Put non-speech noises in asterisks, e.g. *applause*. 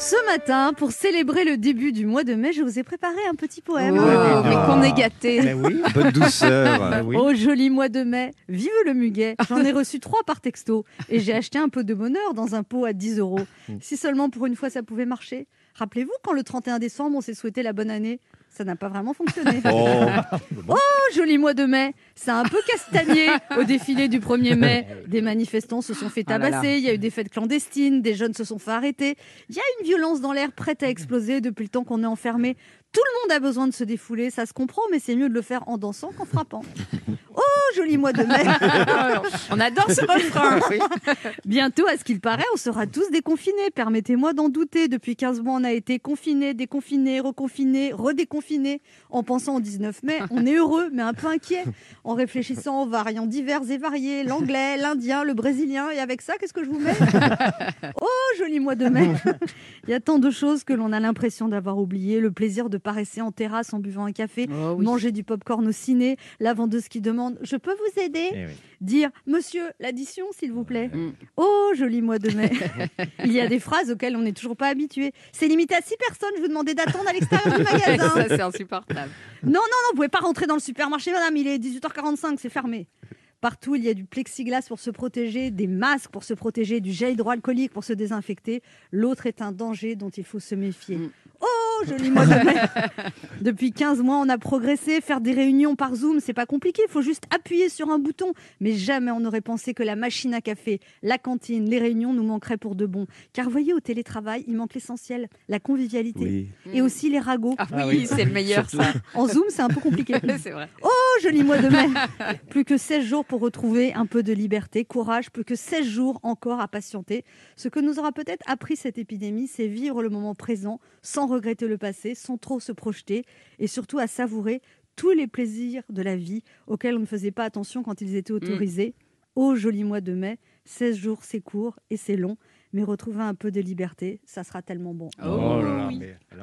Ce matin, pour célébrer le début du mois de mai, je vous ai préparé un petit poème. Oh, mais qu'on est gâté. Mais oui, peu de douceur. *laughs* Oui. Oh joli mois de mai, vive le muguet. J'en ai reçu trois par texto et j'ai acheté un pot de bonheur dans un pot à 10 euros. Si seulement pour une fois ça pouvait marcher. Rappelez-vous quand le 31 décembre on s'est souhaité la bonne année? Ça n'a pas vraiment fonctionné. *laughs* Oh, Oh, joli mois de mai, c'est un peu castagné *laughs* au défilé du 1er mai. Des manifestants se sont fait Ah là là. tabasser, il y a eu des fêtes clandestines, des jeunes se sont fait arrêter. Il y a une violence dans l'air prête à exploser depuis le temps qu'on est enfermé. Tout le monde a besoin de se défouler, ça se comprend, mais c'est mieux de le faire en dansant qu'en frappant. *laughs* Joli mois de mai *laughs* On adore ce refrain. Bientôt, à ce qu'il paraît, on sera tous déconfinés. Permettez-moi d'en douter. Depuis 15 mois, on a été confinés, déconfinés, reconfinés, redéconfinés. En pensant au 19 mai, on est heureux, mais un peu inquiet. En réfléchissant aux variants divers et variés, l'anglais, l'indien, le brésilien. Et avec ça, qu'est-ce que je vous mets? *laughs* joli mois de mai *laughs* Il y a tant de choses que l'on a l'impression d'avoir oubliées. Le plaisir de paresser en terrasse en buvant un café, Oh oui. manger du popcorn au ciné, la vendeuse qui demande « Je peux vous aider Eh oui. Dire « Monsieur, l'addition, s'il vous plaît Mm. Oh, joli mois de mai *laughs* Il y a des phrases auxquelles on n'est toujours pas habitué. C'est limité à 6 personnes, je vous demandais d'attendre à l'extérieur du *laughs* magasin. Ça, c'est insupportable. Non, non, non, vous pouvez pas rentrer dans le supermarché, madame, il est 18h45, c'est fermé. Partout, il y a du plexiglas pour se protéger, des masques pour se protéger, du gel hydroalcoolique pour se désinfecter. L'autre est un danger dont il faut se méfier. Mm. Oh, joli mois de *laughs* Depuis 15 mois, on a progressé. Faire des réunions par Zoom, c'est pas compliqué. Il faut juste appuyer sur un bouton. Mais jamais on n'aurait pensé que la machine à café, la cantine, les réunions nous manqueraient pour de bon. Car voyez, au télétravail, il manque l'essentiel, la convivialité. oui. Et aussi les ragots. Ah oui, Ah oui. c'est le meilleur, ça. En Zoom, c'est un peu compliqué. *laughs* c'est vrai. Oh, joli mois de mai Plus que 16 jours pour retrouver un peu de liberté, courage, plus que 16 jours encore à patienter. Ce que nous aura peut-être appris cette épidémie, c'est vivre le moment présent sans regretter le passé, sans trop se projeter et surtout à savourer tous les plaisirs de la vie auxquels on ne faisait pas attention quand ils étaient autorisés. Oh, joli mois de mai, 16 jours c'est court et c'est long, mais retrouver un peu de liberté, ça sera tellement bon. Oh, là là, oui. mais elle a